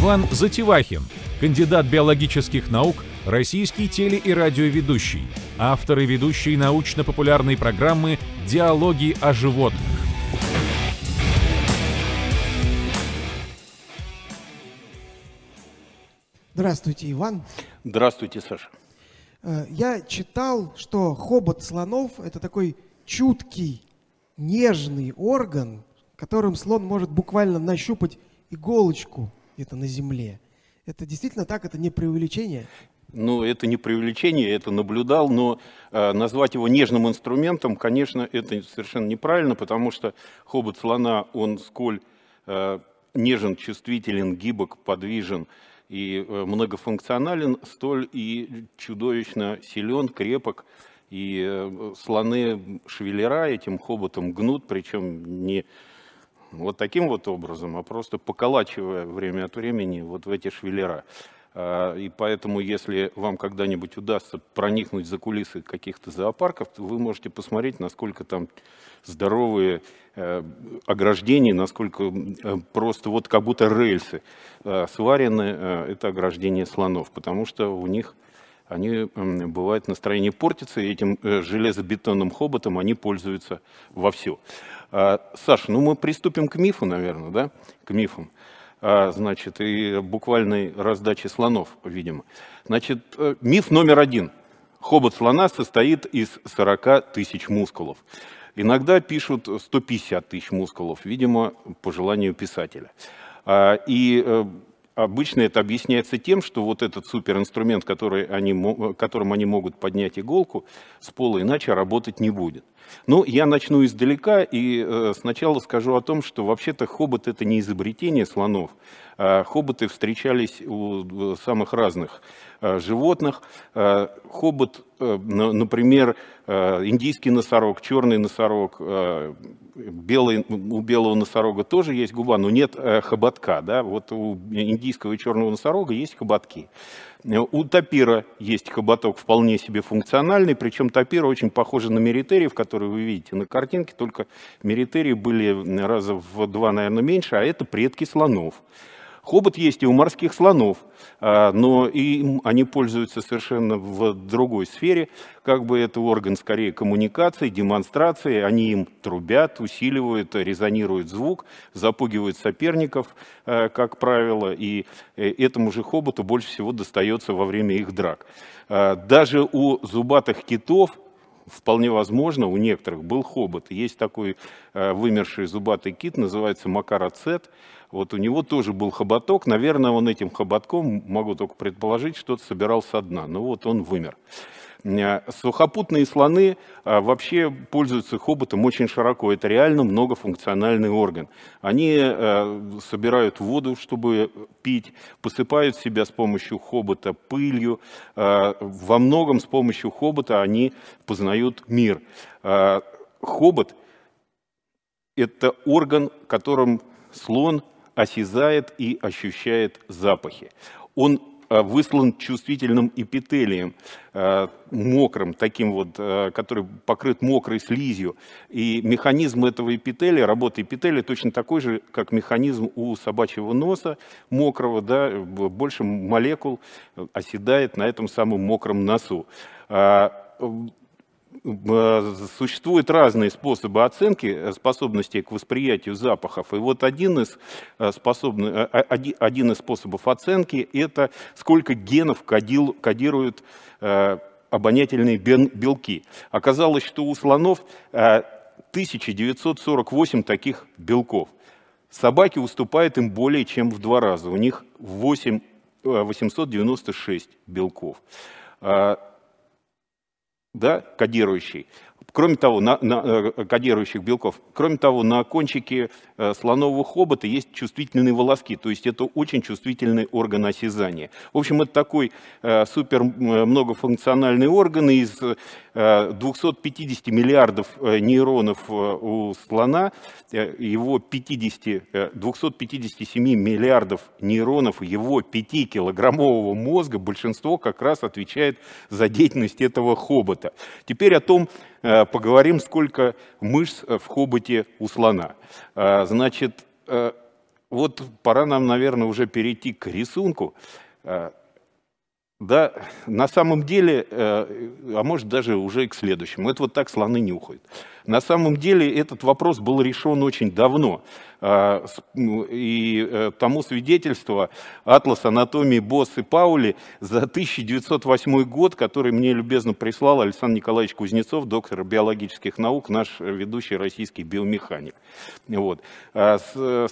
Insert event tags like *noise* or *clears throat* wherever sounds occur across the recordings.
Иван Затевахин, кандидат биологических наук, российский теле- и радиоведущий, автор и ведущий научно-популярной программы «Диалоги о животных». Здравствуйте, Иван. Здравствуйте, Саша. Э, Я читал, что хобот слонов – это такой чуткий, нежный орган, которым слон может буквально нащупать иголочку где-то на земле. Это действительно так? Это не преувеличение? Ну, это не преувеличение, я это наблюдал, но э, назвать его нежным инструментом, конечно, это совершенно неправильно, потому что хобот слона, он сколь э, нежен, чувствителен, гибок, подвижен и э, многофункционален, столь и чудовищно силен, крепок. И э, слоны шевелера этим хоботом гнут, причем не вот таким вот образом, а просто поколачивая время от времени вот в эти швеллера. А, И поэтому, если вам когда-нибудь удастся проникнуть за кулисы каких-то зоопарков, то вы можете посмотреть, насколько там здоровые э, ограждения, насколько э, просто вот как будто рельсы э, сварены, это ограждение слонов, потому что у них они м, бывает настроение портится, и этим э, железобетонным хоботом они пользуются вовсю. А, Саша, ну мы приступим к мифу, наверное, да? К мифам. А, значит, и буквальной раздачи слонов, видимо. Значит, э, миф номер один. Хобот слона состоит из 40 тысяч мускулов. Иногда пишут 150 тысяч мускулов, видимо, по желанию писателя. А, И э, обычно это объясняется тем, что вот этот суперинструмент, который они, которым они могут поднять иголку с пола, иначе работать не будет. Ну, я начну издалека и э, сначала скажу о том, что вообще-то хобот это не изобретение слонов. А хоботы встречались у э, самых разных э, животных. Э, Хобот, э, на- например, э, индийский носорог, черный носорог, э, белый, у белого носорога тоже есть губа, но нет э, хоботка. Да? Вот у индийского и черного носорога есть хоботки. Э, У тапира есть хоботок вполне себе функциональный, причем тапиры очень похожи на меритериев, которые вы видите на картинке, только меритерии были раза в два, наверное, меньше, а это предки слонов. Хобот есть и у морских слонов, а, но им они пользуются совершенно в другой сфере. Как бы это орган скорее коммуникации, демонстрации. Они им трубят, усиливают, резонируют звук, запугивают соперников, э, как правило. И э, этому же хоботу больше всего достается во время их драк. А, Даже у зубатых китов Вполне возможно, у некоторых был хобот. Есть такой э, вымерший зубатый кит, называется макароцет. Вот у него тоже был хоботок. Наверное, он этим хоботком, могу только предположить, что-то собирал со дна. Но вот он вымер. Э, Сухопутные слоны а, вообще пользуются хоботом очень широко. Это реально многофункциональный орган. Они э, собирают воду, чтобы пить, посыпают себя с помощью хобота пылью. Э, Во многом с помощью хобота они познают мир. Э, Хобот – это орган, которым слон осязает и ощущает запахи. Он э, выслан чувствительным эпителием, э, мокрым, таким вот, э, который покрыт мокрой слизью. И механизм этого эпителия, работа эпителия точно такой же, как механизм у собачьего носа мокрого, да, больше молекул э, оседает на этом самом мокром носу. Э, Существуют разные способы оценки э, способностей к восприятию запахов. И вот один из, э, способны- оди- один из способов оценки – это сколько генов кодил- кодируют обонятельные белки. Оказалось, что у слонов э, 1948 таких белков. Собаки уступают им более чем в два раза. У них 8, э, 896 белков. Да, кодирующий. Кроме того, на, на, э, кодирующих белков, кроме того, на кончике э, слонового хобота есть чувствительные волоски, то есть это очень чувствительный орган осязания. В общем, это такой э, супер многофункциональный орган из э, 250 миллиардов нейронов у слона, его 50, э, 257 миллиардов нейронов его 5-килограммового мозга, большинство как раз отвечает за деятельность этого хобота. Теперь о том, поговорим, сколько мышц э, в хоботе у слона. Э, Значит, э, вот пора нам, наверное, уже перейти к рисунку. Э, да, на самом деле, э, а может даже уже и к следующему, это вот так слоны нюхают. На самом деле этот вопрос был решен очень давно. А, и э, тому свидетельство «Атлас анатомии Босс и Паули» за 1908 год, который мне любезно прислал Александр Николаевич Кузнецов, доктор биологических наук, наш ведущий российский биомеханик. Вот. А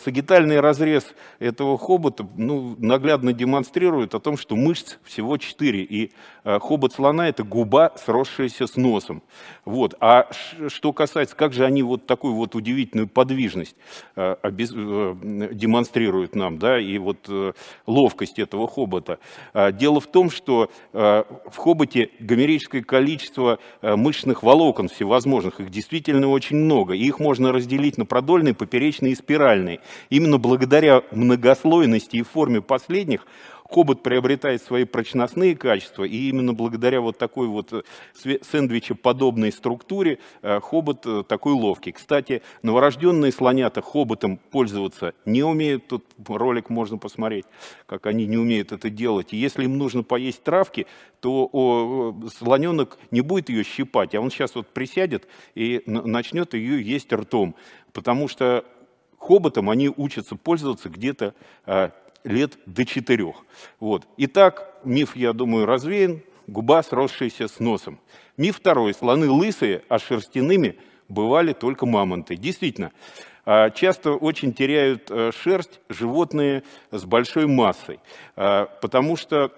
сагитальный разрез этого хобота ну, наглядно демонстрирует о том, что мышц всего 4, и э, хобот слона – это губа, сросшаяся с носом. Вот. А что касается, как же они вот такую вот удивительную подвижность э. Э, демонстрируют нам, да, и вот э, ловкость этого хобота. А, дело в том, что в хоботе гомерическое количество мышечных волокон всевозможных, их действительно очень много, и их можно разделить на продольные, поперечные и спиральные. Именно благодаря многослойности и форме последних Хобот приобретает свои прочностные качества, и именно благодаря вот такой вот э, сэндвичеподобной структуре э, хобот э, такой ловкий. Кстати, новорожденные слонята хоботом пользоваться не умеют. Тут ролик можно посмотреть, как они не умеют это делать. И если им нужно поесть травки, то слоненок не будет ее щипать, а он сейчас вот присядет и начнет ее есть ртом. Потому что хоботом они учатся пользоваться где-то лет до четырех. Вот. Итак, миф, я думаю, развеян, губа, сросшаяся с носом. Миф второй. Слоны лысые, а шерстяными бывали только мамонты. Действительно, а, часто очень теряют э, шерсть животные с большой массой, а, потому что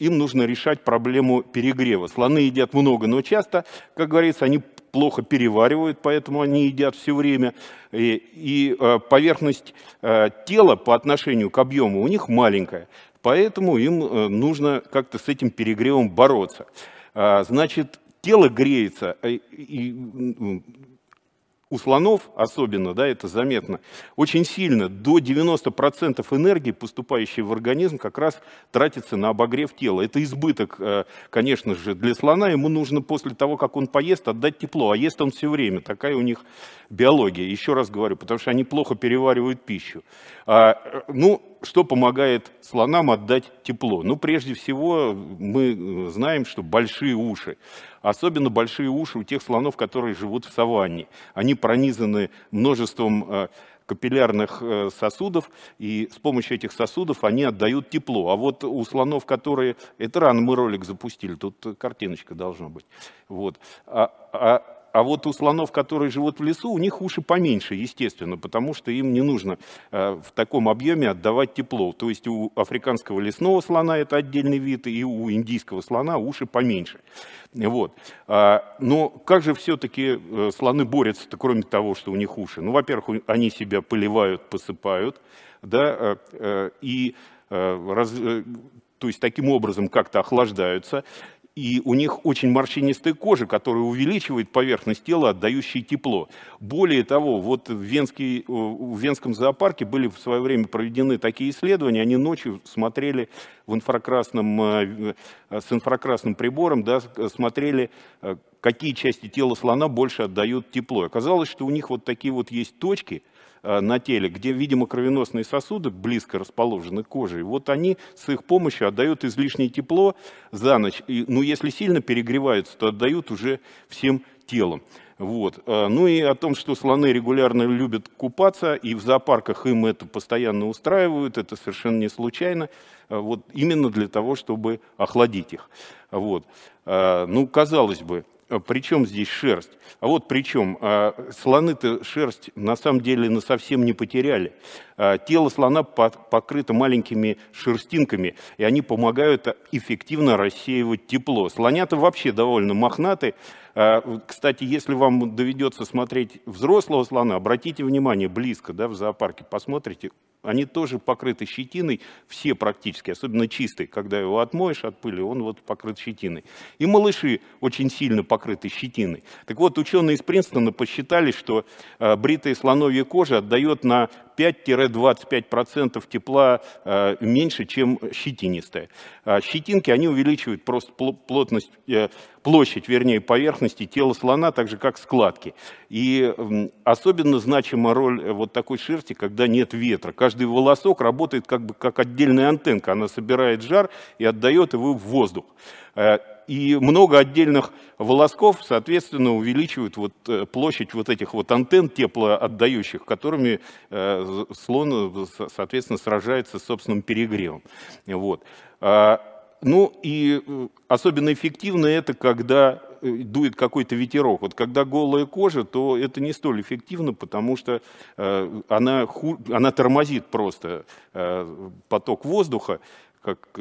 им нужно решать проблему перегрева. Слоны едят много, но часто, как говорится, они плохо переваривают, поэтому они едят все время. И, и э, поверхность э, тела по отношению к объему у них маленькая, поэтому им э, нужно как-то с этим перегревом бороться. А, значит, тело греется, и у слонов особенно, да, это заметно, очень сильно, до 90% энергии, поступающей в организм, как раз тратится на обогрев тела. Это избыток, э, конечно же, для слона, ему нужно после того, как он поест, отдать тепло, а ест он все время, такая у них биология, еще раз говорю, потому что они плохо переваривают пищу. А, э, ну, что помогает слонам отдать тепло? Ну, прежде всего, мы знаем, что большие уши. Особенно большие уши у тех слонов, которые живут в саванне. Они пронизаны множеством э, капиллярных э, сосудов, и с помощью этих сосудов они отдают тепло. А вот у слонов, которые... Это рано мы ролик запустили, тут картиночка должна быть. Вот. А, а а вот у слонов, которые живут в лесу, у них уши поменьше, естественно, потому что им не нужно э, в таком объеме отдавать тепло. То есть у африканского лесного слона это отдельный вид, и у индийского слона уши поменьше. Вот. А, но как же все-таки э, слоны борются-то, кроме того, что у них уши? Ну, во-первых, они себя поливают, посыпают, да, э, и раз, то есть таким образом как-то охлаждаются и у них очень морщинистая кожа, которая увеличивает поверхность тела, отдающей тепло. Более того, вот в, Венский, в Венском зоопарке были в свое время проведены такие исследования, они ночью смотрели в инфракрасном, э, с инфракрасным прибором, да, смотрели, э, какие части тела слона больше отдают тепло. Оказалось, что у них вот такие вот есть точки – Э, на теле, где, видимо, кровеносные сосуды близко расположены к коже. И вот они с их помощью отдают излишнее тепло за ночь. И, ну, если сильно перегреваются, то отдают уже всем телом. Вот. Э, ну и о том, что слоны регулярно любят купаться, и в зоопарках им это постоянно устраивают, это совершенно не случайно, э, вот именно для того, чтобы охладить их. Вот. Ну, казалось бы, а при чем здесь шерсть? А вот при чем? А, слоны-то шерсть на самом деле на совсем не потеряли. А, тело слона покрыто маленькими шерстинками, и они помогают эффективно рассеивать тепло. Слонята вообще довольно мохнаты. Кстати, если вам доведется смотреть взрослого слона, обратите внимание близко да, в зоопарке, посмотрите, они тоже покрыты щетиной, все практически, особенно чистые. Когда его отмоешь от пыли, он вот покрыт щетиной. И малыши очень сильно покрыты щетиной. Так вот, ученые из Принстона посчитали, что э, бритая слоновья кожа отдает на 5-25% тепла меньше, чем щетинистая. Щетинки, они увеличивают просто плотность площадь, вернее, поверхности тела слона, так же как складки. И особенно значима роль э, вот такой шерсти, когда нет ветра. Каждый волосок работает как бы как отдельная антенка, она собирает жар и отдает его в воздух. Э, и много отдельных волосков, соответственно, увеличивают вот э, площадь вот этих вот антенн теплоотдающих, которыми слон, соответственно, сражается с собственным перегревом. Вот. А, ну и э, особенно эффективно это, когда э, дует какой-то ветерок. Вот когда голая кожа, то это не столь эффективно, потому что э, она, она тормозит просто поток воздуха, как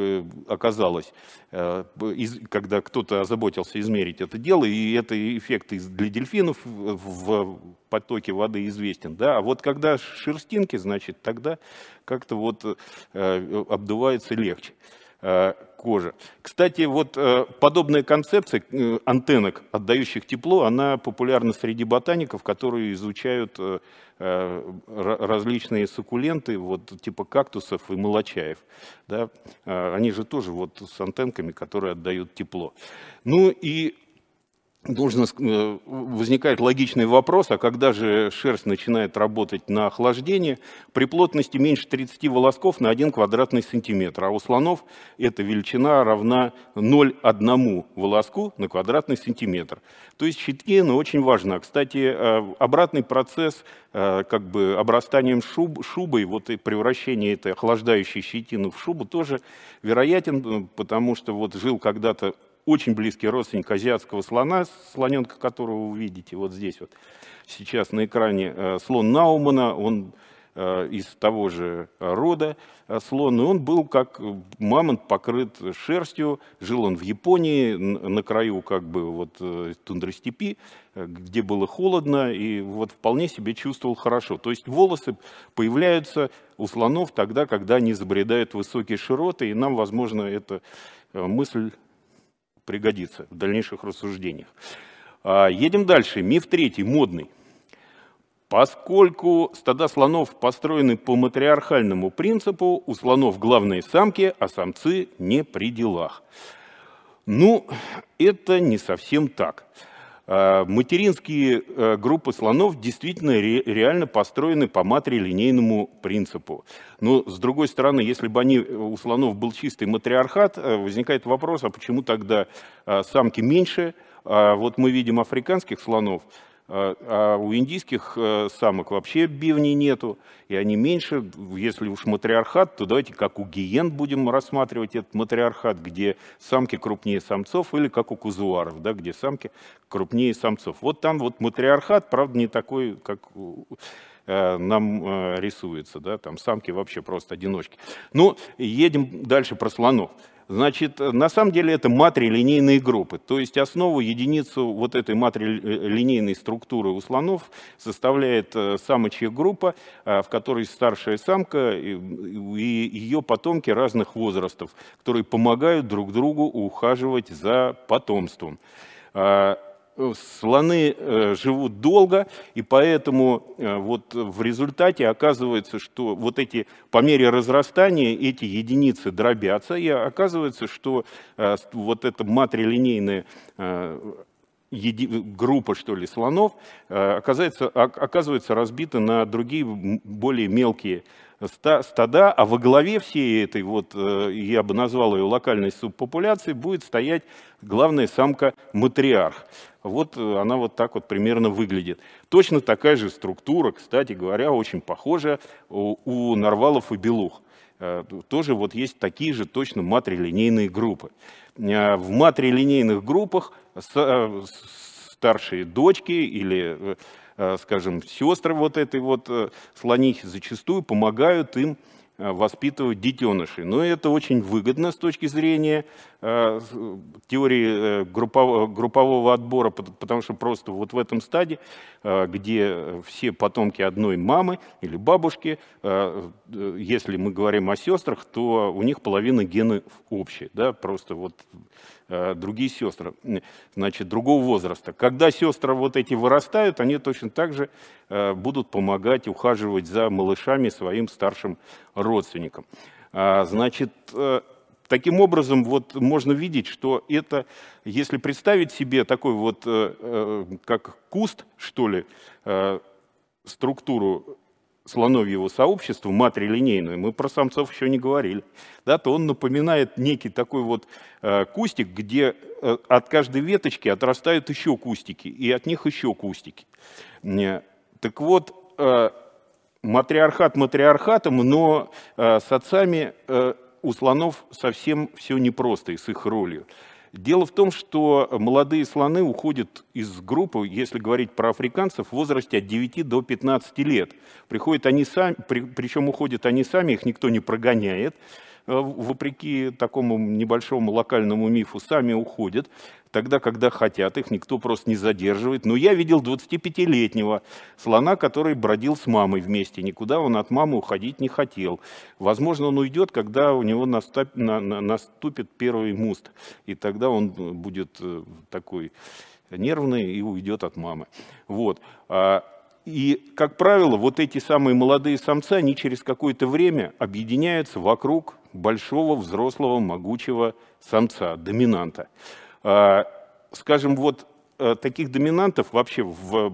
оказалось, когда кто-то озаботился измерить это дело, и это эффект для дельфинов в потоке воды известен. Да? А вот когда шерстинки, значит, тогда как-то вот обдувается легче. Э, кожи. Кстати, вот э, подобная концепция э, антеннок, отдающих тепло, она популярна среди ботаников, которые изучают различные суккуленты, вот, типа кактусов и молочаев. Да? Они же тоже вот с антенками, которые отдают тепло. Ну и должен, э, возникает логичный вопрос, а когда же шерсть начинает работать на охлаждение? При плотности меньше 30 волосков на 1 квадратный сантиметр, а у слонов эта величина равна 0,1 волоску на квадратный сантиметр. То есть щетина очень важна. Кстати, э, обратный процесс э, как бы обрастанием шуб, шубой, вот и превращение этой охлаждающей щетины в шубу тоже вероятен, потому что вот жил когда-то очень близкий родственник азиатского слона, слоненка которого вы видите вот здесь вот сейчас на экране, э, слон Наумана, он э, из того же рода э, слон, и он был как мамонт покрыт шерстью, жил он в Японии, на краю как бы вот тундростепи, где было холодно, и вот вполне себе чувствовал хорошо. То есть волосы появляются у слонов тогда, когда они забредают высокие широты, и нам, возможно, эта мысль пригодится в дальнейших рассуждениях. А, едем дальше. Миф третий, модный. Поскольку стада слонов построены по матриархальному принципу, у слонов главные самки, а самцы не при делах. Ну, это не совсем так. А, материнские э, группы слонов действительно реально построены по матрилинейному принципу. Но, с другой стороны, если бы они, э, у слонов был чистый матриархат, э, возникает вопрос, а почему тогда самки меньше? А вот мы видим африканских слонов, а, а у индийских э, самок вообще бивней нету, и они меньше. Если уж матриархат, то давайте как у гиен будем рассматривать этот матриархат, где самки крупнее самцов, или как у кузуаров, да, где самки крупнее самцов. Вот там вот матриархат, правда, не такой, как э, нам э, рисуется, да, там самки вообще просто одиночки. Ну, едем дальше про слонов. Значит, на самом деле это матрилинейные группы, то есть основу, единицу вот этой матрилинейной структуры у слонов составляет э, самочья группа, э, в которой старшая самка и ее потомки разных возрастов, которые помогают друг другу ухаживать за потомством. А, слоны э, живут долго, и поэтому э, вот в результате оказывается, что вот эти, по мере разрастания эти единицы дробятся, и оказывается, что э, вот эта матрилинейная группа, что ли, слонов, оказывается, оказывается разбита на другие более мелкие стада, а во главе всей этой, вот, я бы назвал ее локальной субпопуляции, будет стоять главная самка-матриарх. Вот э, она вот так вот примерно выглядит. Точно такая же структура, кстати говоря, очень похожа у, нарвалов и белух. Э, тоже вот есть такие же точно матрилинейные группы. Э, в матрилинейных группах старшие дочки или, скажем, сестры вот этой вот слонихи зачастую помогают им воспитывать детенышей. Но это очень выгодно с точки зрения э, теории э, группового отбора, потому что просто вот в этом стаде, где все потомки одной мамы или бабушки, если мы говорим о сестрах, то у них половина генов общие. Да? Просто вот другие сестры, значит, другого возраста. Когда сестры вот эти вырастают, они точно так же будут помогать ухаживать за малышами своим старшим родственникам. А, значит, Таким образом, вот можно видеть, что это, если представить себе такой вот, как куст, что ли, структуру слоновьего сообщества, матрилинейную, мы про самцов еще не говорили, да, то он напоминает некий такой вот э, кустик, где э, от каждой веточки отрастают еще кустики, и от них еще кустики. Э, так вот, э, матриархат матриархатом, но э, с отцами э, у слонов совсем все непросто и с их ролью. Дело в том, что молодые слоны уходят из группы, если говорить про африканцев, в возрасте от 9 до 15 лет. Приходят они сами, при, причем уходят они сами, их никто не прогоняет, вопреки такому небольшому локальному мифу, сами уходят тогда, когда хотят, их никто просто не задерживает. Но я видел 25-летнего слона, который бродил с мамой вместе, никуда он от мамы уходить не хотел. Возможно, он уйдет, когда у него наступит, на, на, наступит первый муст, и тогда он будет э, такой нервный и уйдет от мамы. Вот. И, как правило, вот эти самые молодые самцы, они через какое-то время объединяются вокруг большого, взрослого, могучего самца, доминанта. А, скажем, вот э, таких доминантов вообще, в,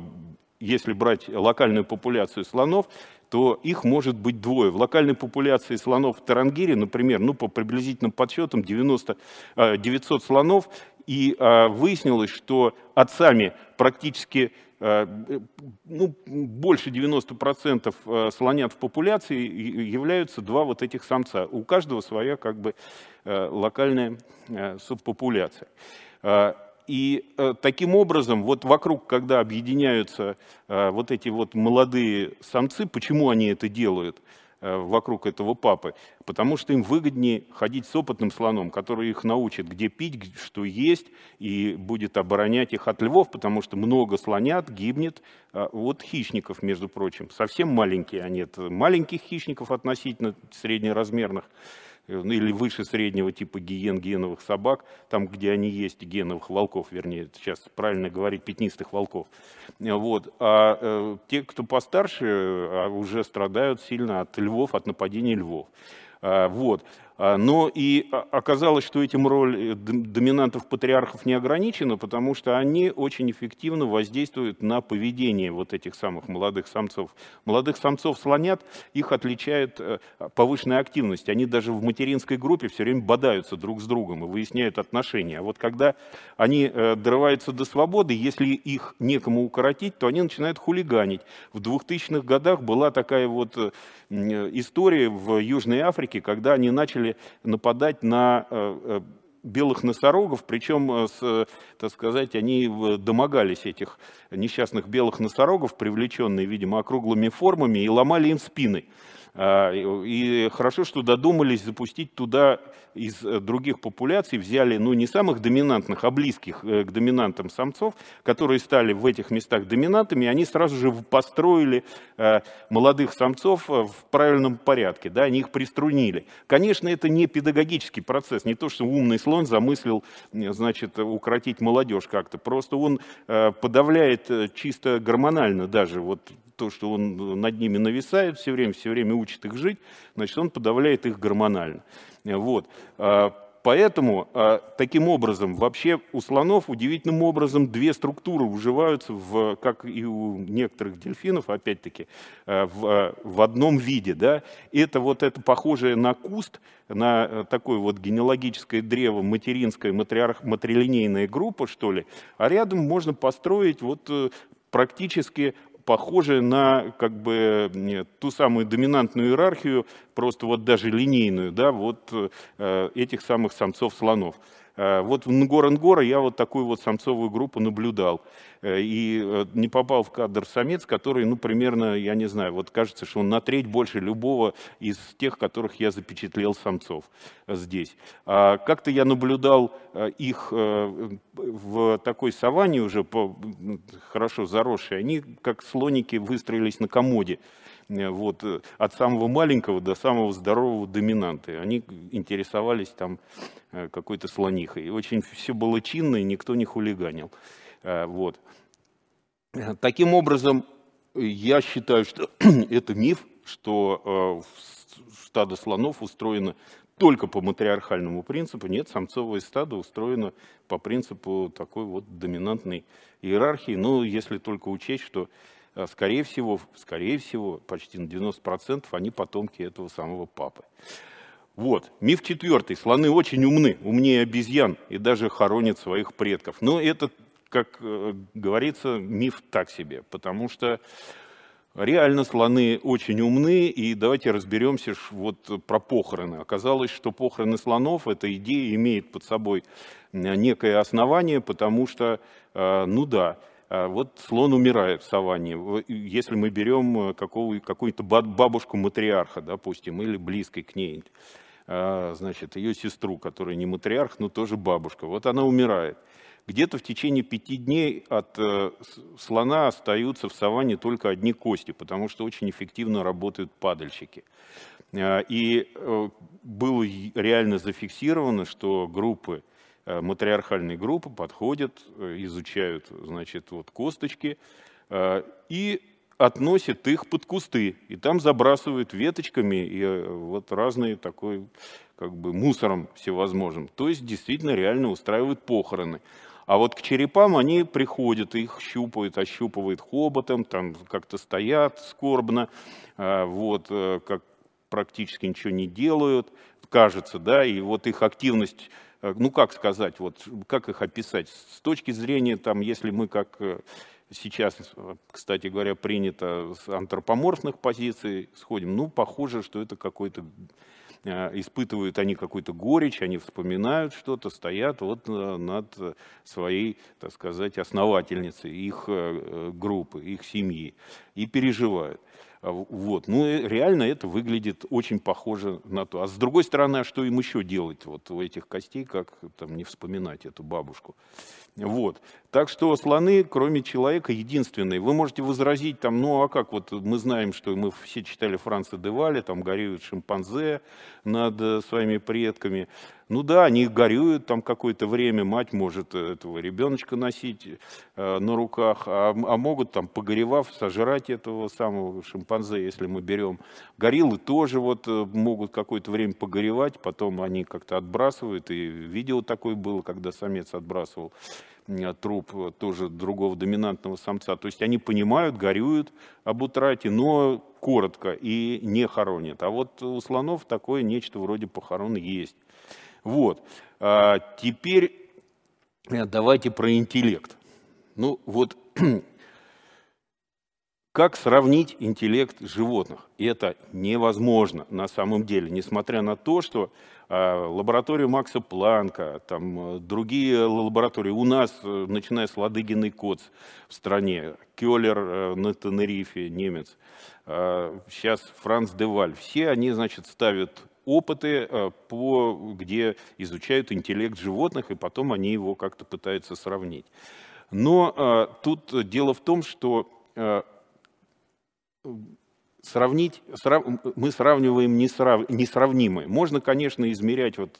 если брать локальную популяцию слонов, то их может быть двое. В локальной популяции слонов в Тарангире, например, ну, по приблизительным подсчетам 90, 900 э, слонов, и а, выяснилось, что отцами практически ну, больше 90% слонят в популяции являются два вот этих самца. У каждого своя как бы локальная субпопуляция. И э, таким образом, вот вокруг, когда объединяются э, вот эти вот молодые самцы, почему они это делают э, вокруг этого папы? Потому что им выгоднее ходить с опытным слоном, который их научит, где пить, что есть, и будет оборонять их от львов, потому что много слонят гибнет от хищников, между прочим. Совсем маленькие они, это маленьких хищников относительно среднеразмерных, Э, или выше среднего типа гиен, геновых собак, там, где они есть, геновых волков, вернее, сейчас правильно говорить, пятнистых волков. Э, вот. А э, те, кто постарше, а, уже страдают сильно от львов, от нападений львов. А, вот. А, но и оказалось, что этим роль э, доминантов-патриархов не ограничена, потому что они очень эффективно воздействуют на поведение вот этих самых молодых самцов. Молодых самцов слонят, их отличает э, повышенная активность. Они даже в материнской группе все время бодаются друг с другом и выясняют отношения. А вот когда они э, дорываются до свободы, если их некому укоротить, то они начинают хулиганить. В 2000-х годах была такая вот история в Южной Африке, когда они начали начали нападать на э, э, белых носорогов, причем, э, так сказать, они домогались этих несчастных белых носорогов, привлеченные, видимо, округлыми формами, и ломали им спины. А, и хорошо, что додумались запустить туда из э, других популяций, взяли, ну, не самых доминантных, а близких э, к доминантам самцов, которые стали в этих местах доминантами, они сразу же построили э, молодых самцов в правильном порядке, да, они их приструнили. Конечно, это не педагогический процесс, не то, что умный слон замыслил, значит, укротить молодежь как-то, просто он подавляет чисто гормонально даже вот то, что он над ними нависает все время, все время учит их жить, значит, он подавляет их гормонально. Вот. А, поэтому а, таким образом вообще у слонов удивительным образом две структуры уживаются, в, как и у некоторых дельфинов, опять-таки, а, в, в одном виде. Да? Это вот это похожее на куст, на такое вот генеалогическое древо, материнская, матриарх, матрилинейная группа, что ли, а рядом можно построить вот э, практически похоже на как бы ту самую доминантную иерархию, просто вот даже линейную, да, вот э, этих самых самцов-слонов. Э, вот в Нгор-Нгора я вот такую вот самцовую группу наблюдал. Э, и э, не попал в кадр самец, который, ну, примерно, я не знаю, вот кажется, что он на треть больше любого из тех, которых я запечатлел самцов здесь. А как-то я наблюдал их в такой саванне уже хорошо заросшей. Они, как слоники, выстроились на комоде. Э, вот, э, от самого маленького до самого здорового доминанта. Они интересовались там какой-то слонихой. И очень все было чинно, и никто не хулиганил. Вот. Таким образом, я считаю, что *clears throat* это миф, что стадо слонов устроено только по матриархальному принципу. Нет, самцовое стадо устроено по принципу такой вот доминантной иерархии. Ну, если только учесть, что, э, скорее всего, скорее всего, почти на 90% они потомки этого самого папы. Вот, миф четвертый. Слоны очень умны, умнее обезьян и даже хоронят своих предков. Но это, как э, говорится, миф так себе, потому что Реально слоны очень умны, и давайте разберемся вот про похороны. Оказалось, что похороны слонов, эта идея имеет под собой э, некое основание, потому что, э, ну да, вот слон умирает в саванне. Если мы берем какую-то бабушку матриарха, допустим, или близкой к ней, значит, ее сестру, которая не матриарх, но тоже бабушка, вот она умирает. Где-то в течение пяти дней от э, слона остаются в саванне только одни кости, потому что очень эффективно работают падальщики. Э, и э, было реально зафиксировано, что группы, матриархальные группы подходят, изучают, значит, вот косточки и относят их под кусты, и там забрасывают веточками и вот разные такой как бы мусором всевозможным. То есть действительно реально устраивают похороны. А вот к черепам они приходят, их щупают, ощупывают хоботом, там как-то стоят скорбно, вот, э, как практически ничего не делают, кажется, да, и вот их активность, э, ну как сказать, вот как их описать? С точки зрения, там, если мы как э, сейчас, кстати говоря, принято с антропоморфных позиций сходим, ну, похоже, что это какой-то Э, испытывают они какую-то горечь, они вспоминают что-то, стоят вот э, над своей, так сказать, основательницей их э, группы, их семьи и переживают. А вот. Ну, реально это выглядит очень похоже на то. А с другой стороны, а что им еще делать вот у этих костей, как там не вспоминать эту бабушку? Вот. Так что слоны, кроме человека, единственные. Вы можете возразить, там, ну а как, вот мы знаем, что мы все читали Франца де Вале, там горюют шимпанзе над э, своими предками. Ну да, они горюют там какое-то время, мать может этого ребеночка носить э, на руках, а, а могут там, погоревав, сожрать этого самого шимпанзе, если мы берем. Гориллы тоже вот э, могут какое-то время погоревать, потом они как-то отбрасывают, и видео такое было, когда самец отбрасывал труп тоже другого доминантного самца. То есть они понимают, горюют об утрате, но коротко и не хоронят. А вот у слонов такое нечто вроде похорон есть. Вот. А теперь э, давайте про интеллект. Ну вот *clears throat* как сравнить интеллект животных? Это невозможно на самом деле, несмотря на то, что а, лаборатория Макса Планка, там, э, другие лаборатории у нас, э, начиная с Ладыгиной Коц в стране, Келлер э, на Тенерифе, немец, а, сейчас Франц Деваль, все они, значит, ставят опыты, по, где изучают интеллект животных, и потом они его как-то пытаются сравнить. Но тут дело в том, что сравнить, срав, мы сравниваем несрав, несравнимые. Можно, конечно, измерять вот,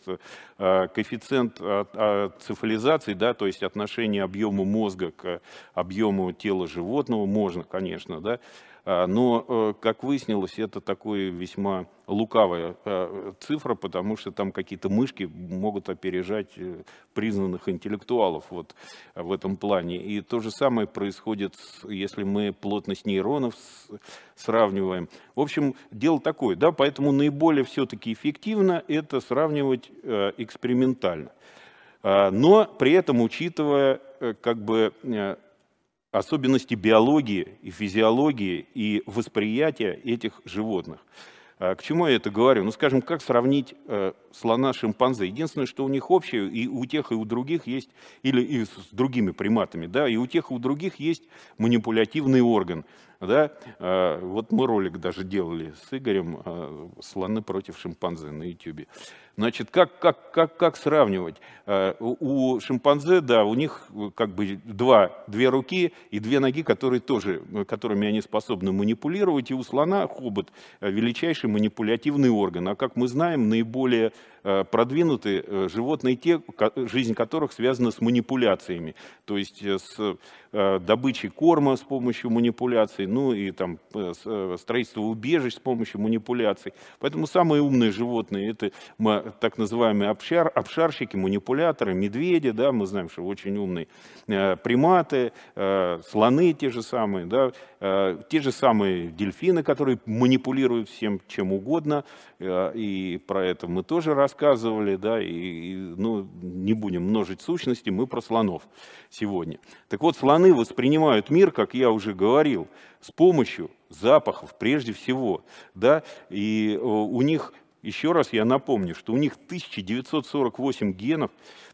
э, коэффициент от, от цифализации, да, то есть отношение объема мозга к объему тела животного, можно, конечно, да, но, э, как выяснилось, это такое весьма лукавая э, цифра, потому что там какие-то мышки могут опережать э, признанных интеллектуалов вот в этом плане. И то же самое происходит, если мы плотность нейронов сравниваем. В общем, дело такое, да, поэтому наиболее все-таки эффективно это сравнивать экспериментально. А, но при этом учитывая как бы особенности биологии и физиологии и восприятия этих животных. А, к чему я это говорю? Ну, скажем, как сравнить э, слона шимпанзе? Единственное, что у них общее, и у тех, и у других есть, или и с другими приматами, да, и у тех, и у других есть манипулятивный орган. Да? А, вот мы ролик даже делали с Игорем а, «Слоны против шимпанзе» на YouTube. Значит, как, как, как, как сравнивать? Э, у шимпанзе, да, у них э, как бы два, две руки и две ноги, которые тоже, э, которыми они способны манипулировать. И у слона хобот величайший манипулятивный орган. А как мы знаем, наиболее продвинутые животные те, жизнь которых связана с манипуляциями. То есть с добычей корма с помощью манипуляций, ну и там строительство убежищ с помощью манипуляций. Поэтому самые умные животные это так называемые обшар, обшарщики, манипуляторы, медведи, да, мы знаем, что очень умные, э, приматы, э, слоны те же самые, да, э, те же самые дельфины, которые манипулируют всем чем угодно, и про это мы тоже рассказывали, да, и, и ну, не будем множить сущности, мы про слонов сегодня. Так вот, слоны воспринимают мир, как я уже говорил, с помощью запахов прежде всего, да, и у них еще раз я напомню, что у них 1948 генов,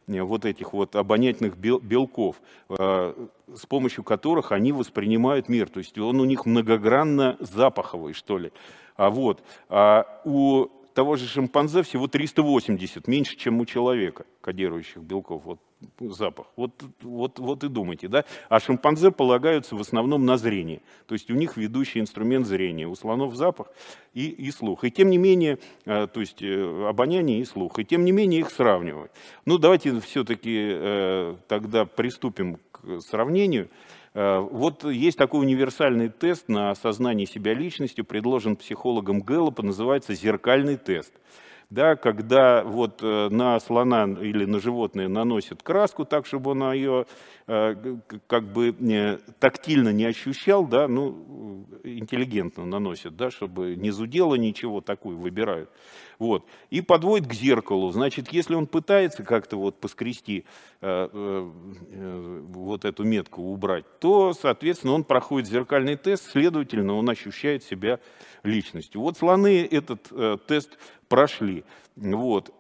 э, вот этих вот обонятельных белков, э, с помощью которых они воспринимают мир. То есть он у них многогранно запаховый, что ли. А вот, а у того же шимпанзе всего 380, меньше, чем у человека, кодирующих белков, вот запах. Вот, вот, вот и думайте, да? А шимпанзе полагаются в основном на зрение, то есть у них ведущий инструмент зрения, у слонов запах и, и слух. И тем не менее, э, то есть э, обоняние и слух, и тем не менее их сравнивать. Ну, давайте все-таки э, тогда приступим к сравнению. Э, вот есть такой универсальный тест на осознание себя личностью, предложен психологом Гэллопа, называется «зеркальный тест». Да, когда вот э, на слона или на животное наносят краску так, чтобы он ее как бы тактильно не ощущал, да, ну, интеллигентно наносят, да, чтобы не зудело ничего, такую выбирают. Вот. И подводит к зеркалу. Значит, если он пытается как-то вот поскрести э, э, э, вот эту метку убрать, то, соответственно, он проходит зеркальный тест, следовательно, он ощущает себя личностью. Вот слоны этот э, тест прошли. Вот.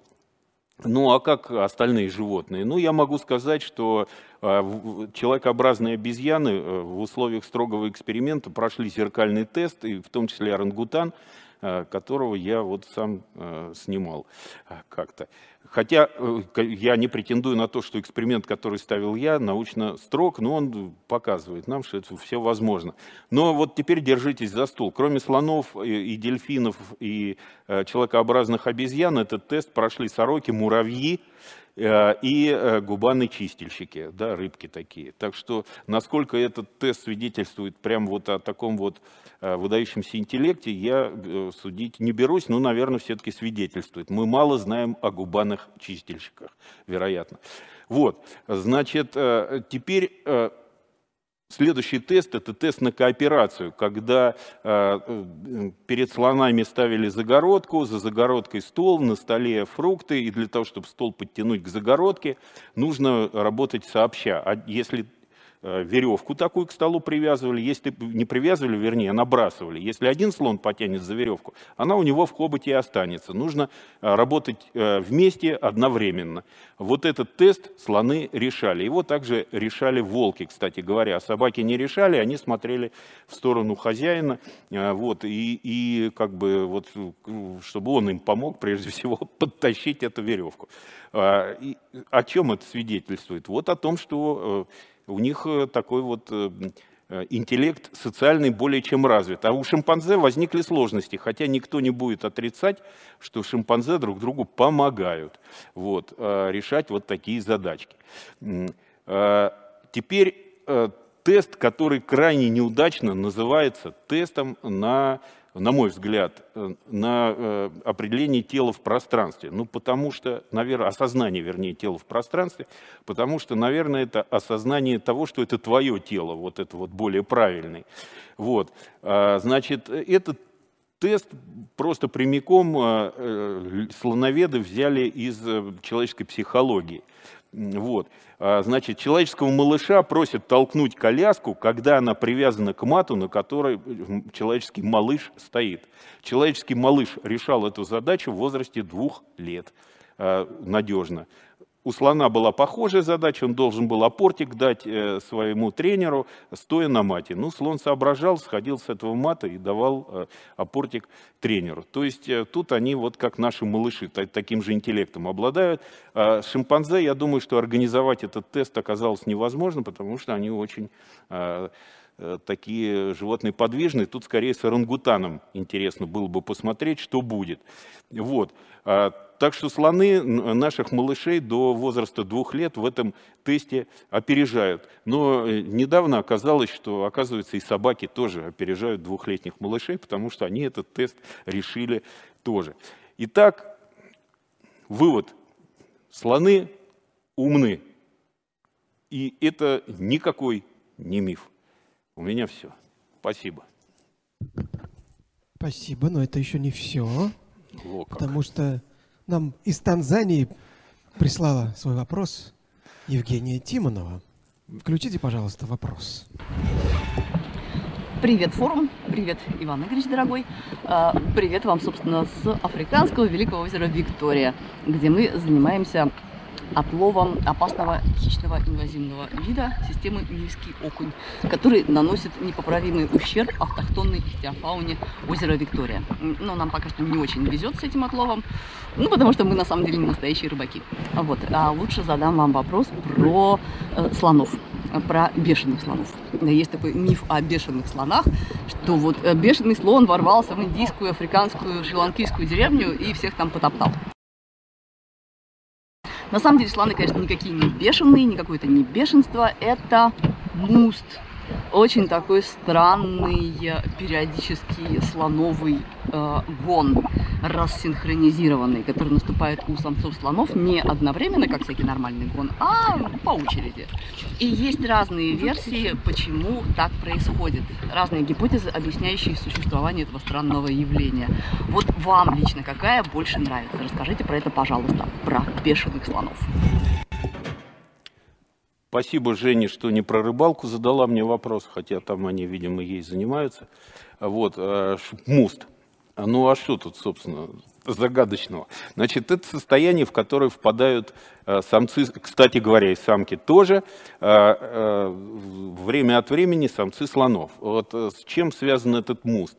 Ну а как остальные животные? Ну я могу сказать, что э, человекообразные обезьяны э, в условиях строгого эксперимента прошли зеркальный тест, и в том числе орангутан, которого я вот сам э, снимал э, как-то. Хотя я не претендую на то, что эксперимент, который ставил я, научно строг, но он показывает нам, что это все возможно. Но вот теперь держитесь за стул. Кроме слонов и дельфинов и человекообразных обезьян, этот тест прошли сороки, муравьи, Э, и э, губаны чистильщики, да, рыбки такие. Так что насколько этот тест свидетельствует прям вот о таком вот э, выдающемся интеллекте, я судить не берусь, но, наверное, все-таки свидетельствует. Мы мало знаем о губаных чистильщиках, вероятно. Вот, значит, теперь Следующий тест – это тест на кооперацию, когда э, э, перед слонами ставили загородку, за загородкой стол, на столе фрукты, и для того, чтобы стол подтянуть к загородке, нужно работать сообща. А если веревку такую к столу привязывали, если не привязывали, вернее, набрасывали. Если один слон потянет за веревку, она у него в хоботе и останется. Нужно э, работать э, вместе одновременно. Вот этот тест слоны решали. Его также решали волки, кстати говоря. Собаки не решали, они смотрели в сторону хозяина, вот, и, и как бы вот, чтобы он им помог, прежде *laughs* всего, подтащить эту веревку. И о чем это свидетельствует? Вот о том, что у них э, такой вот э, э, интеллект социальный более чем развит. А у шимпанзе возникли сложности, хотя никто не будет отрицать, что шимпанзе друг другу помогают вот, решать вот такие задачки. Теперь тест, который крайне неудачно называется тестом на на мой взгляд, э, на э, определение тела в пространстве. Ну, потому что, наверное, осознание, вернее, тела в пространстве, потому что, наверное, это осознание того, что это твое тело, вот это вот более правильный. Вот. А, значит, этот тест просто прямиком э, слоноведы взяли из человеческой психологии. Вот. А, значит, человеческого малыша просят толкнуть коляску, когда она привязана к мату, на которой человеческий малыш стоит. Человеческий малыш решал эту задачу в возрасте двух лет а, надежно. У слона была похожая задача, он должен был апортик дать э, своему тренеру, стоя на мате. Ну, слон соображал, сходил с этого мата и давал э, апортик тренеру. То есть э, тут они вот как наши малыши, таким же интеллектом обладают. А шимпанзе, я думаю, что организовать этот тест оказалось невозможно, потому что они очень такие животные подвижные. Тут скорее с орангутаном интересно было бы посмотреть, что будет. Вот. Так что слоны наших малышей до возраста двух лет в этом тесте опережают. Но э, недавно оказалось, что, оказывается, и собаки тоже опережают двухлетних малышей, потому что они этот тест решили тоже. Итак, вывод. Слоны умны. И это никакой не миф. У меня все. Спасибо. Спасибо, но это еще не все. О, потому что нам из Танзании прислала свой вопрос Евгения Тимонова. Включите, пожалуйста, вопрос. Привет, форум. Привет, Иван Игоревич, дорогой. А, привет вам, собственно, с африканского великого озера Виктория, где мы занимаемся отловом опасного хищного инвазивного вида системы Нильский окунь, который наносит непоправимый ущерб автохтонной ихтиофауне озера Виктория. Но нам пока что не очень везет с этим отловом, ну, потому что мы на самом деле не настоящие рыбаки. Вот. А лучше задам вам вопрос про э, слонов про бешеных слонов. Есть такой миф о бешеных слонах, что вот э, бешеный слон ворвался в индийскую, африканскую, шри-ланкийскую деревню и всех там потоптал. На самом деле слоны, конечно, никакие не бешеные, не какое-то не бешенство. Это муст. Очень такой странный, периодический слоновый э, гон, рассинхронизированный, который наступает у самцов слонов не одновременно, как всякий нормальный гон, а по очереди. И есть разные версии, почему так происходит. Разные гипотезы, объясняющие существование этого странного явления. Вот вам лично какая больше нравится? Расскажите про это, пожалуйста, про бешеных слонов. Спасибо Жене, что не про рыбалку задала мне вопрос, хотя там они, видимо, ей занимаются. Вот, э, муст. Ну а что тут, собственно, загадочного? Значит, это состояние, в которое впадают э, самцы, кстати говоря, и самки тоже, э, время от времени самцы слонов. Вот с чем связан этот муст?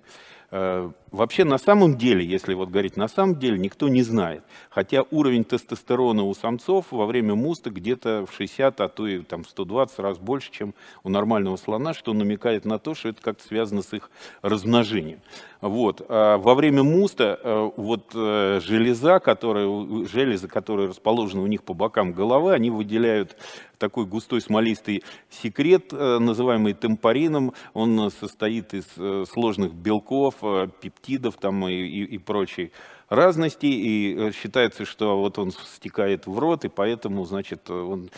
Вообще на самом деле, если вот говорить на самом деле, никто не знает. Хотя уровень тестостерона у самцов во время муста где-то в 60, а то и там 120 раз больше, чем у нормального слона, что намекает на то, что это как-то связано с их размножением. Вот. А во время муста э, вот э, железа, которая, железы, которые расположены у них по бокам головы, они выделяют такой густой смолистый секрет, э, называемый темпорином. Он состоит из сложных белков, пептидов там и, и, и прочей разности, и считается, что вот он стекает в рот, и поэтому, значит, он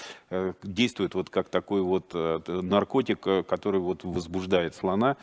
действует вот как такой вот наркотик, который вот возбуждает слона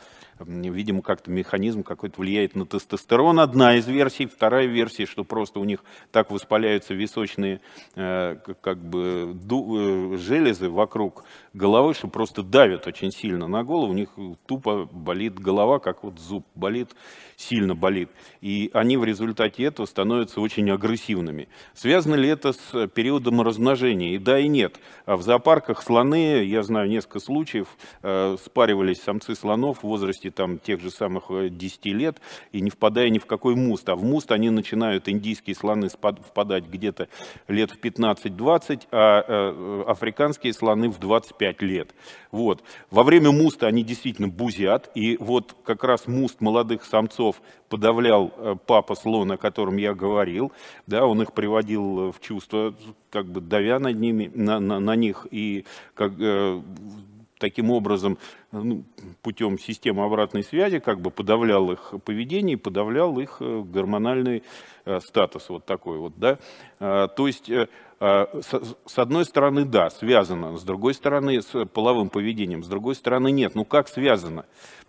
видимо, как-то механизм какой-то влияет на тестостерон. Одна из версий. Вторая версия, что просто у них так воспаляются височные э, как бы э, железы вокруг головы, что просто давят очень сильно на голову. У них тупо болит голова, как вот зуб болит, сильно болит. И они в результате этого становятся очень агрессивными. Связано ли это с периодом размножения? И да, и нет. А в зоопарках слоны, я знаю несколько случаев, э, спаривались самцы слонов в возрасте там, тех же самых 10 э, лет и не впадая ни в какой муст. А в муст они начинают, индийские слоны, впадать где-то лет в 15-20, а э, африканские слоны в 25 лет. Вот. Во время муста они действительно бузят, и вот как раз муст молодых самцов подавлял э, папа слон, о котором я говорил, да, он их приводил в чувство, как бы давя над ними, на, на, на них, и как, таким образом ну, путем системы обратной связи как бы подавлял их поведение, подавлял их э, гормональный э, статус вот такой вот, да. А, то есть э, с одной стороны, да, связано, с другой стороны, с половым поведением, с другой стороны, нет. Ну как связано?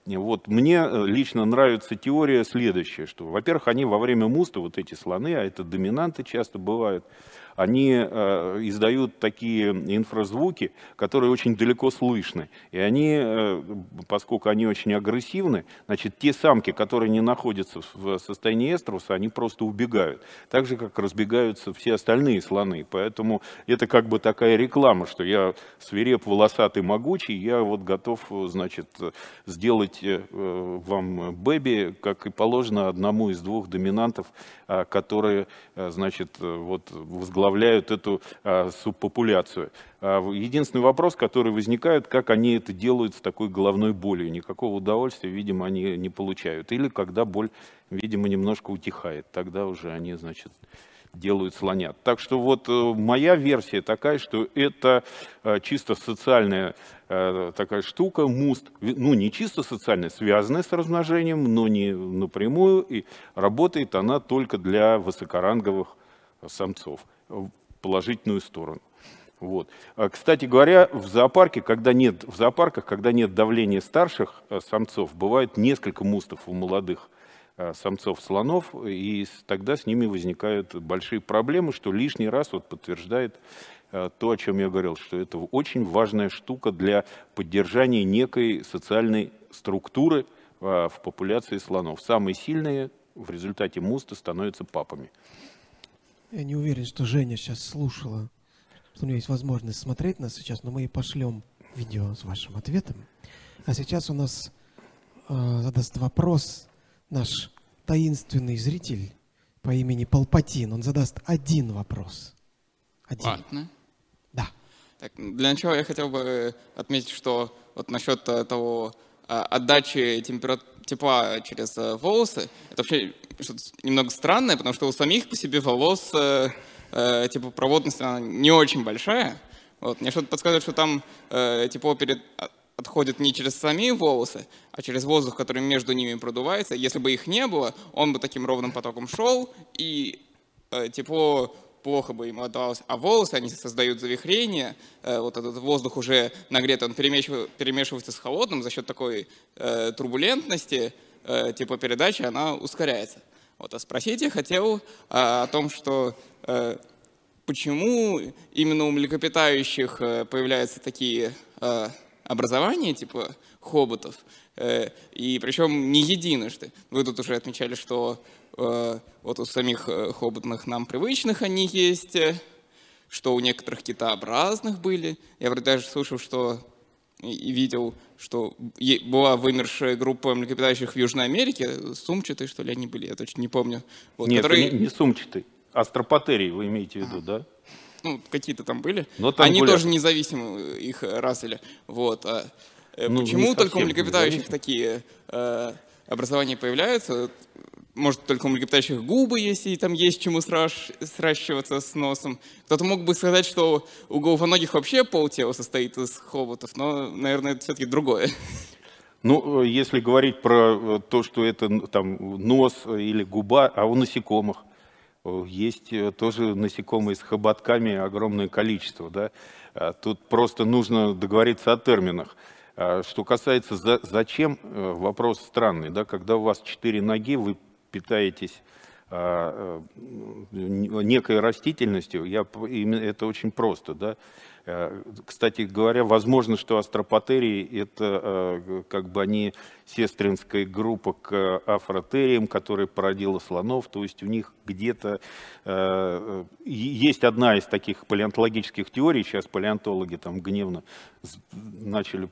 Вот мне лично нравится теория следующая, что, во-первых, они во время муста, вот эти слоны, а это доминанты часто бывают, они э, издают такие инфразвуки, которые очень далеко слышны. И они, э, поскольку они очень агрессивны, значит, те самки, которые не находятся в состоянии эструса, они просто убегают. Так же, как разбегаются все остальные слоны. Поэтому это как бы такая реклама, что я свиреп, волосатый, могучий, я вот готов, значит, сделать э, вам бэби, как и положено одному из двух доминантов, которые, значит, вот возглавляют эту а, субпопуляцию. А, единственный вопрос, который возникает, как они это делают с такой головной болью. Никакого удовольствия, видимо, они не получают. Или когда боль, видимо, немножко утихает, тогда уже они, значит, делают слонят. Так что вот э, моя версия такая, что это э, чисто социальная э, такая штука, муст, ну не чисто социальная, связанная с размножением, но не напрямую, и работает она только для высокоранговых самцов в положительную сторону. Вот. А, кстати говоря, в зоопарке, когда нет, в зоопарках, когда нет давления старших самцов, бывает несколько мустов у молодых Э, самцов слонов, и тогда с ними возникают большие проблемы, что лишний раз вот подтверждает э, то, о чем я говорил, что это очень важная штука для поддержания некой социальной структуры э, в популяции слонов. Самые сильные в результате муста становятся папами. Я не уверен, что Женя сейчас слушала, что у нее есть возможность смотреть нас сейчас, но мы ей пошлем видео с вашим ответом. А сейчас у нас э, задаст вопрос наш таинственный зритель по имени Палпатин. Он задаст один вопрос. Один. Ладно. Да. Так, для начала я хотел бы отметить, что вот насчет э, того а, отдачи температуры тепла через э, волосы, это вообще что-то немного странное, потому что у самих по себе волос э, э, теплопроводность она не очень большая. Вот. Мне что-то подсказывает, что там э, тепло перед отходит не через сами волосы, а через воздух, который между ними продувается. Если бы их не было, он бы таким ровным потоком шел, и э, тепло плохо бы ему отдавалось. А волосы, они создают завихрение, э, вот этот воздух уже нагретый, он перемешивается с холодным, за счет такой э, турбулентности э, теплопередачи она ускоряется. Вот, а спросить я хотел э, о том, что э, почему именно у млекопитающих э, появляются такие э, образование, типа хоботов, э, и причем не единожды. Вы тут уже отмечали, что э, вот у самих э, хоботных нам привычных они есть, что у некоторых китообразных были. Я вроде даже слышал, что и видел, что была вымершая группа млекопитающих в Южной Америке, сумчатые, что ли, они были, я точно не помню. Вот, Нет, которые... не, не сумчатые, астропатерии вы имеете в виду, а. да? ну, какие-то там были. Но там Они гулят. тоже независимы, их развили. Вот. А, э, ну, почему только у млекопитающих такие э, образования появляются? Может, только у млекопитающих губы есть, и там есть чему сращ, сращиваться с носом. Кто-то мог бы сказать, что у головоногих вообще полтела состоит из хоботов, но, наверное, это все-таки другое. Ну, если говорить про то, что это там нос или губа, а у насекомых – есть э, тоже насекомые с хоботками огромное количество. Да? А тут просто нужно договориться о терминах. А что касается за, зачем, э, вопрос странный. Да? Когда у вас четыре ноги, вы питаетесь а, э, некой растительностью, я, это очень просто. Да? Э, кстати говоря, возможно, что астропатерии – это э, как бы они сестринская группа к афротериям, которая породила слонов, то есть у них где-то есть одна из таких палеонтологических теорий, сейчас палеонтологи там гневно начали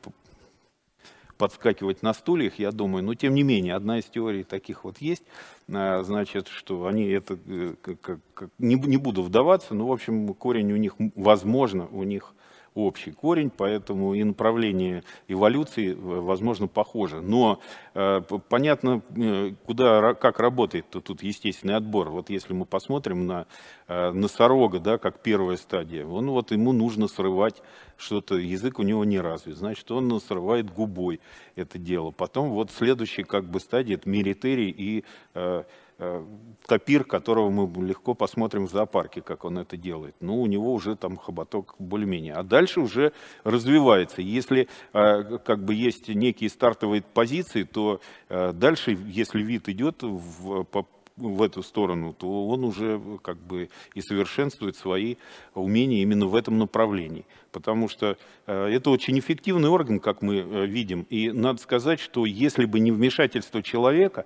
подскакивать на стульях, я думаю, но тем не менее, одна из теорий таких вот есть, значит, что они это, как, как, не, не буду вдаваться, но, в общем, корень у них, возможно, у них общий корень, поэтому и направление эволюции, возможно, похоже. Но э, понятно, э, куда, как работает -то тут естественный отбор. Вот если мы посмотрим на э, носорога, да, как первая стадия, он вот ему нужно срывать что-то, язык у него не развит, значит, он срывает губой это дело. Потом вот следующая как бы стадия, это меритерий и э, Э, тапир, которого мы легко посмотрим в зоопарке, как он это делает. Ну, у него уже там хоботок более-менее. А дальше уже развивается. Если э, как бы есть некие стартовые позиции, то э, дальше, если вид идет в, по, в эту сторону, то он уже как бы и совершенствует свои умения именно в этом направлении. Потому что э, это очень эффективный орган, как мы э, видим. И надо сказать, что если бы не вмешательство человека,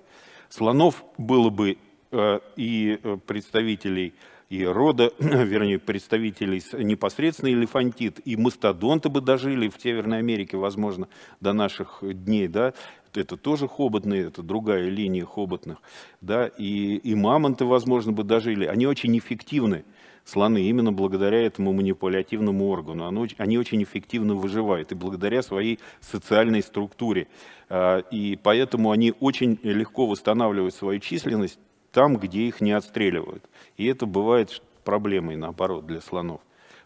слонов было бы э, и представителей и рода, *clears throat* вернее, представителей непосредственно элефантит, и мастодонты бы дожили в Северной Америке, возможно, до наших дней, да, это тоже хоботные, это другая линия хоботных, да, и, и мамонты, возможно, бы дожили. Они очень эффективны, слоны, именно благодаря этому манипулятивному органу. Они очень эффективно выживают, и благодаря своей социальной структуре. А, и поэтому они очень легко восстанавливают свою численность там, где их не отстреливают. И это бывает проблемой, наоборот, для слонов.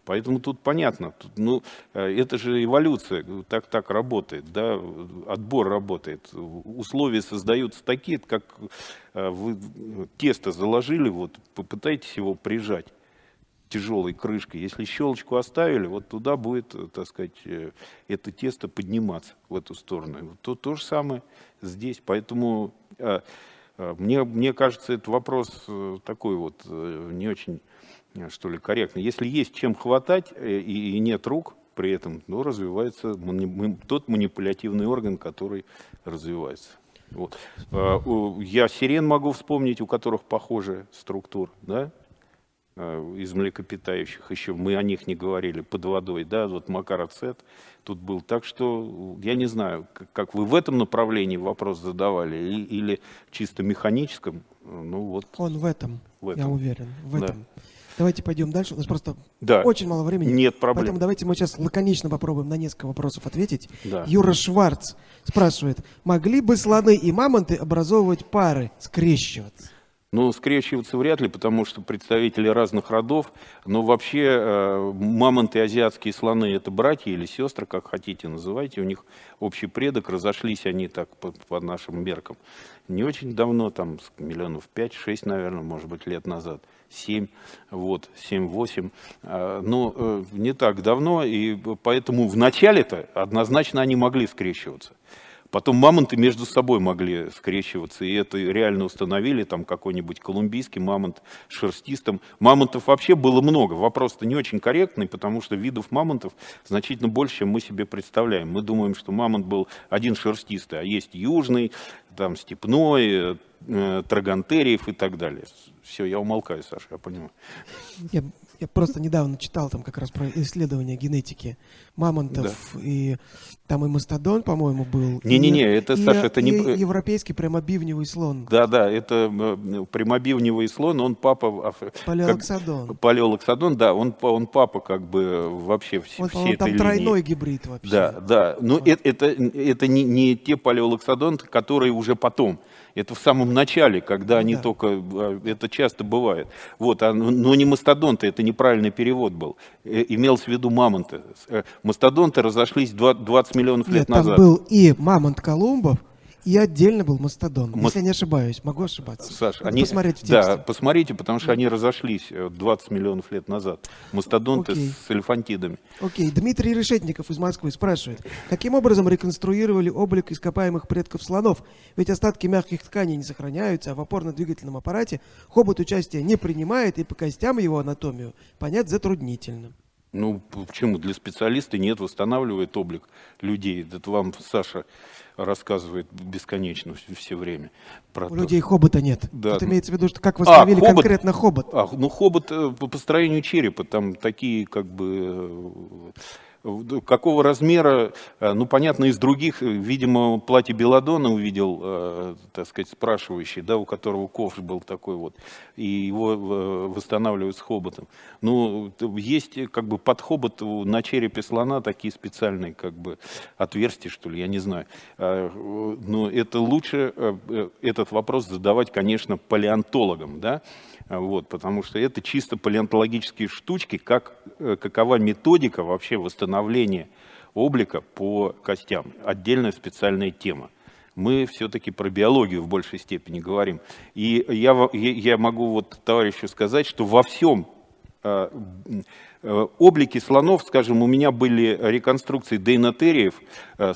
Поэтому тут понятно, тут, ну, э, это же эволюция, так, так работает, да, отбор работает. Условия создаются такие, как э, вы тесто заложили, вот попытайтесь его прижать тяжелой крышкой. Если щелочку оставили, вот туда будет, э, так сказать, это тесто подниматься в эту сторону. То, то же самое здесь. Поэтому мне, мне кажется, это вопрос такой вот не очень Э, что ли, корректно. Если есть чем хватать э, и, и нет рук при этом, ну, развивается тот манипулятивный орган, который развивается. Вот. Э, я сирен могу вспомнить, у которых похожая структура, да, из млекопитающих, еще мы о них не говорили, под водой, да, вот Макар Ацет тут был. Так что я не знаю, как вы в этом направлении вопрос задавали или, или чисто механическом, ну вот. Он в этом, в этом. я уверен, в да. этом. Давайте пойдем дальше. У нас просто да. очень мало времени. Нет проблем. Поэтому давайте мы сейчас лаконично попробуем на несколько вопросов ответить. Да. Юра Шварц спрашивает, могли бы слоны и мамонты образовывать пары, скрещиваться? Ну, скрещиваться вряд ли, потому что представители разных родов, но вообще э, мамонты азиатские слоны – это братья или сестры, как хотите называйте, у них общий предок, разошлись они так по, по нашим меркам. Не очень давно, там миллионов 5-6, наверное, может быть, лет назад, 7, вот, 7-8, а, но э, не так давно, и поэтому в начале-то однозначно они могли скрещиваться. Потом мамонты между собой могли скрещиваться, и это реально установили, там какой-нибудь колумбийский мамонт шерстистым. Мамонтов вообще было много, вопрос-то не очень корректный, потому что видов мамонтов значительно больше, чем мы себе представляем. Мы думаем, что мамонт был один шерстистый, а есть южный, там степной, э, трагантериев и так далее. Все, я умолкаю, Саша, я понимаю. Я, я просто недавно читал там как раз про исследования генетики мамонтов да. и там и мастодон, по-моему, был. Не-не-не, это, и, Саша, это не... европейский прямобивневый слон. Да-да, это э, прямобивневый слон, он папа... Палеолоксодон. Как, палеолоксодон, да, он, он папа как бы вообще всей, он, всей он, этой там линии. тройной гибрид вообще. Да, да, но вот. это, это, это не, не те палеолоксодонты, которые уже потом. Это в самом начале, когда ну, они да. только... А, это часто бывает. Вот, а, но не мастодонты, это неправильный перевод был. Э, имелось в виду мамонты. Мастодонты разошлись 20 миллионов лет Нет, назад. там был и мамонт Колумбов, и отдельно был мастодон, Ма... если я не ошибаюсь. Могу ошибаться. Саша, они... посмотреть в тексте. Да, посмотрите, потому что они разошлись 20 э, миллионов лет назад. Мастодонты Окей. с элефантидами. Окей. Дмитрий Решетников из Москвы спрашивает, каким образом реконструировали облик ископаемых предков слонов? Ведь остатки мягких тканей не сохраняются, а в опорно-двигательном аппарате хобот участия не принимает, и по костям его анатомию понять затруднительно. Ну, почему? Для специалиста нет, восстанавливает облик людей. Это вам Саша рассказывает бесконечно все время. Про У то. людей хобота нет. Да. Тут имеется в виду, что как восстановили а, хобот, конкретно хобот. А, ну, хобот э, по построению черепа, там такие как бы э, Какого размера, э, ну, понятно, из других, видимо, платье Беладона увидел, э, так сказать, спрашивающий, да, у которого ковш был такой вот, и его э, восстанавливают с хоботом. Ну, есть как бы под хобот на черепе слона такие специальные как бы отверстия, что ли, я не знаю. Но это лучше этот вопрос задавать, конечно, палеонтологам, да, вот, потому что это чисто палеонтологические штучки, как, э, какова методика вообще восстановления облика по костям. Отдельная специальная тема. Мы все-таки про биологию в большей степени говорим. И я, я могу вот товарищу сказать, что во всем облики слонов, скажем, у меня были реконструкции дейнотериев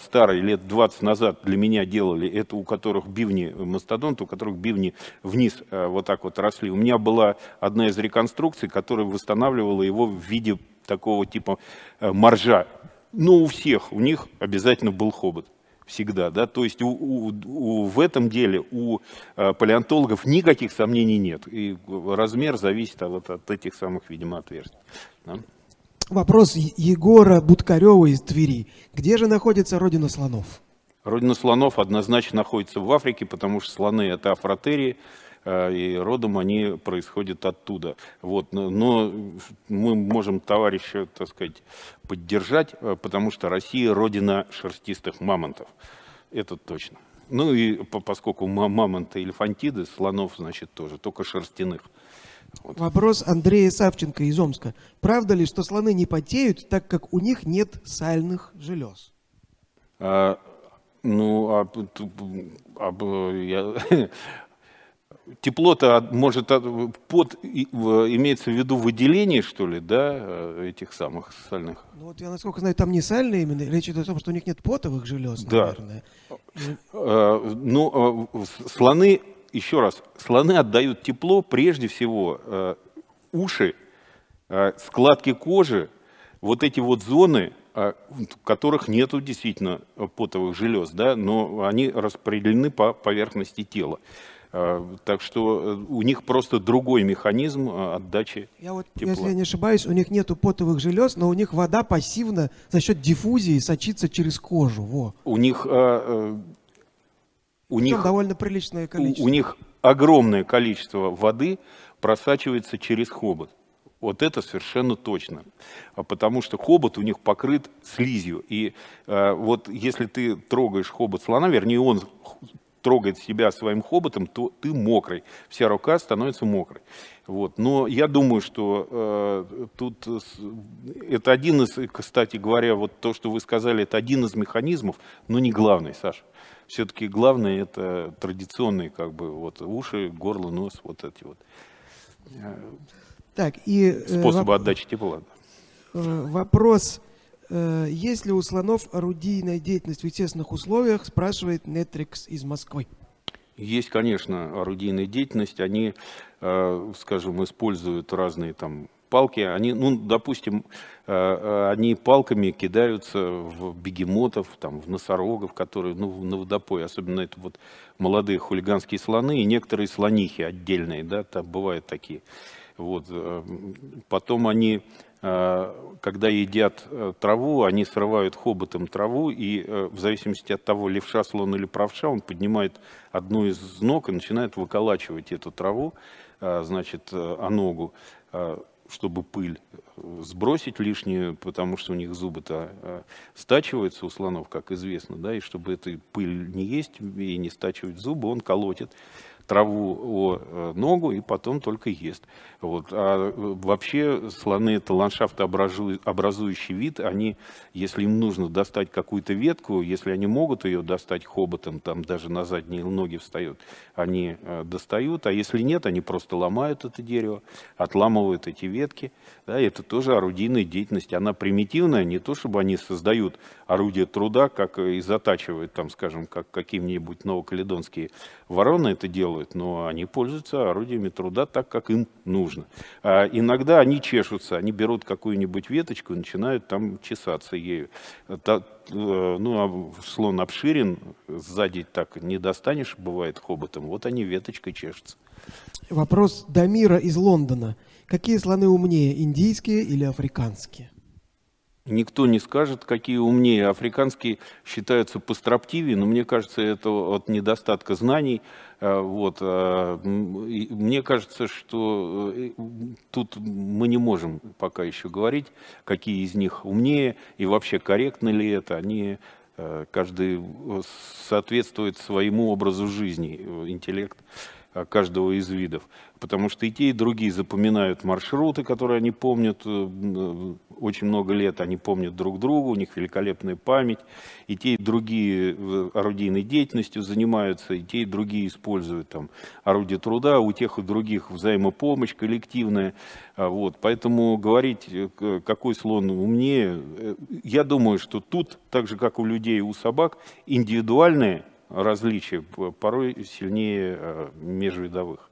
старые, лет 20 назад для меня делали, это у которых бивни, мастодонт, у которых бивни вниз вот так вот росли. У меня была одна из реконструкций, которая восстанавливала его в виде такого типа моржа. Но у всех, у них обязательно был хобот всегда, да, то есть у, у, у, в этом деле у э, палеонтологов никаких сомнений нет, и размер зависит от, вот, от этих самых, видимо, отверстий. Да? Вопрос Егора Будкарева из Твери. Где же находится родина слонов? Родина слонов однозначно находится в Африке, потому что слоны – это афротерии, и родом они происходят оттуда. Вот. Но мы можем товарища, так сказать, поддержать, э, потому что Россия родина шерстистых мамонтов. Это точно. Ну и поскольку мамонты элефантиды, слонов, значит, тоже, только шерстяных. Вот. Вопрос Андрея Савченко из Омска. Правда ли, что слоны не потеют, так как у них нет сальных желез? А, ну, а, а, я, *laughs* тепло-то может под имеется в виду выделение что ли да э, этих самых сальных ну вот я насколько знаю там не сальные именно речь идет о том что у них нет потовых желез да. наверное э, ну э, слоны еще раз слоны отдают тепло прежде всего уши складки кожи вот эти вот зоны в которых нету действительно потовых желез, да, но они распределены по поверхности тела. А, так что э, у них просто другой механизм а, отдачи я вот, тепла. Если я не ошибаюсь, у них нету потовых желез, но у них вода пассивно за счет диффузии сочится через кожу. Во. У них... А, у них довольно приличное количество. У, у них огромное количество воды просачивается через хобот. Вот это совершенно точно. Потому что хобот у них покрыт слизью. И э, вот если ты трогаешь хобот слона, вернее, он трогает себя своим хоботом, то ты мокрый. Вся рука становится мокрой. Вот. Но я думаю, что э, тут это один из, кстати говоря, вот то, что вы сказали, это один из механизмов, но не главный, Саша. Все-таки главное это традиционные как бы вот уши, горло, нос, вот эти вот. Э, так, и, э, способы отдачи тепла. Э, вопрос Э, есть ли у слонов орудийная деятельность в естественных условиях, спрашивает Нетрикс из Москвы. Есть, конечно, орудийная деятельность. Они, э, скажем, используют разные там палки. Они, ну, допустим, э, они палками кидаются в бегемотов, там, в носорогов, которые, ну, на водопой, особенно это вот молодые хулиганские слоны и некоторые слонихи отдельные, да, там бывают такие. Вот. Потом они Э, когда едят э, траву, они срывают хоботом траву, и э, в зависимости от того, левша, слон или правша, он поднимает одну из ног и начинает выколачивать эту траву, значит, о ногу, чтобы пыль сбросить лишнюю, потому что у них зубы-то стачиваются у слонов, как известно, да, и чтобы этой пыль не есть и не стачивать зубы, он колотит траву о э, ногу и потом только ест. Вот. А э, вообще слоны это ландшафтообразующий вид, они, если им нужно достать какую-то ветку, если они могут ее достать хоботом, там даже на задние ноги встают, они э, достают, а если нет, они просто ломают это дерево, отламывают эти ветки. Да, это тоже орудийная деятельность, она примитивная, не то чтобы они создают орудие труда, как и затачивают, там, скажем, как какие-нибудь новокаледонские вороны это делают, но они пользуются орудиями труда так, как им нужно. А иногда они чешутся, они берут какую-нибудь веточку и начинают там чесаться ею. Это, ну, а слон обширен, сзади так не достанешь, бывает, хоботом, вот они веточкой чешутся. Вопрос Дамира из Лондона. Какие слоны умнее, индийские или африканские? Никто не скажет, какие умнее. Африканские считаются построптивее, но мне кажется, это от недостатка знаний. Э, вот. Э, мне кажется, что э, тут мы не можем пока еще говорить, какие из них умнее и вообще корректно ли это. Они каждый соответствует своему образу жизни, интеллект каждого из видов. Потому что и те, и другие запоминают маршруты, которые они помнят э, очень много лет, они помнят друг друга, у них великолепная память. И те, и другие орудийной деятельностью занимаются, и те, и другие используют там орудие труда, у тех и других взаимопомощь коллективная. А вот. Поэтому говорить, какой слон умнее, я думаю, что тут, так же как у людей и у собак, индивидуальные различия порой сильнее э, межвидовых.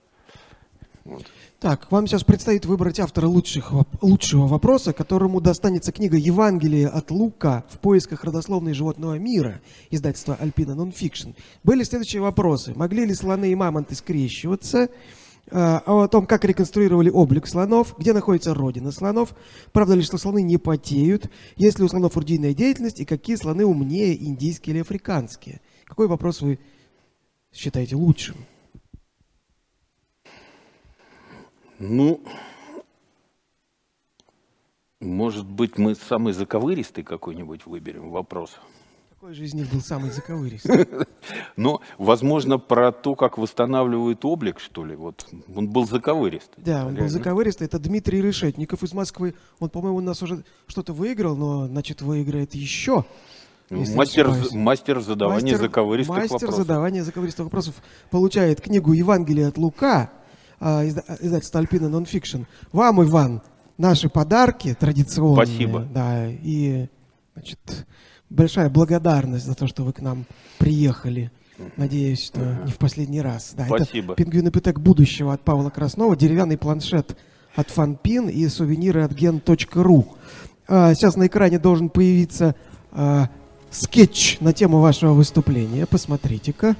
Вот. Так, вам сейчас предстоит выбрать автора лучших, лучшего вопроса, которому достанется книга «Евангелие от Лука в поисках родословной животного мира» издательства Альпина Нонфикшн. Были следующие вопросы. Могли ли слоны и мамонты скрещиваться? А, о том, как реконструировали облик слонов, где находится родина слонов, правда ли, что слоны не потеют, есть ли у слонов урдийная деятельность и какие слоны умнее, индийские или африканские. Какой вопрос вы считаете лучшим? Ну, может быть, мы самый заковыристый какой-нибудь выберем вопрос. Какой же из них был самый заковыристый? *laughs* Ну, возможно, про то, как восстанавливают облик, что ли. Вот он был заковыристый. Да, он был заковыристый. Это Дмитрий Решетников из Москвы. Он, по-моему, у нас уже что-то выиграл, но, значит, выиграет еще. Ну, мастер, мастер задавания мастер, заковыристых мастер вопросов. Мастер задавания заковыристых вопросов получает книгу «Евангелие от LUCA», а, издательство Альпина Нонфикшн. Вам, Иван, наши подарки традиционные. Спасибо. Да, и, значит, большая благодарность за то, что вы к нам приехали. Надеюсь, что не в последний раз. Да, Спасибо. Это пингвин Эпитек будущего от Павла Краснова, деревянный планшет от Фанпин и сувениры от gen.ru. А, сейчас на экране должен появиться а, скетч на тему вашего выступления. Посмотрите-ка.